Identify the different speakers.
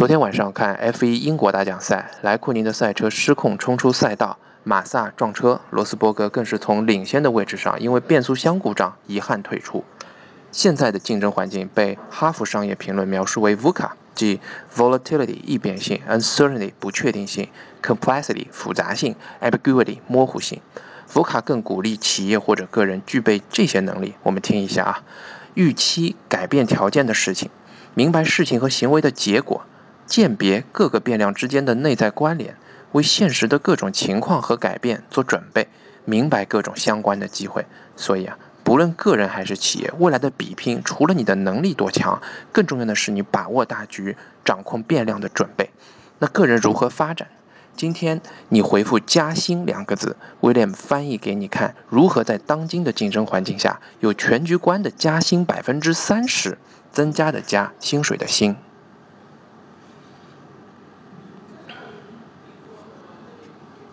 Speaker 1: 昨天晚上看 F1 英国大奖赛，莱库宁的赛车失控冲出赛道，马萨撞车，罗斯伯格更是从领先的位置上因为变速箱故障遗憾退出。现在的竞争环境被哈佛商业评论描述为 VUCA，即 volatility 易变性，uncertainty 不确定性，complexity 复杂性，ambiguity 模糊性。福卡更鼓励企业或者个人具备这些能力。我们听一下啊，预期改变条件的事情，明白事情和行为的结果，鉴别各个变量之间的内在关联，为现实的各种情况和改变做准备，明白各种相关的机会。所以啊，不论个人还是企业，未来的比拼除了你的能力多强，更重要的是你把握大局、掌控变量的准备。那个人如何发展？今天你回复“加薪”两个字，威廉翻译给你看如何在当今的竞争环境下有全局观的加薪百分之三十，增加的加薪水的薪。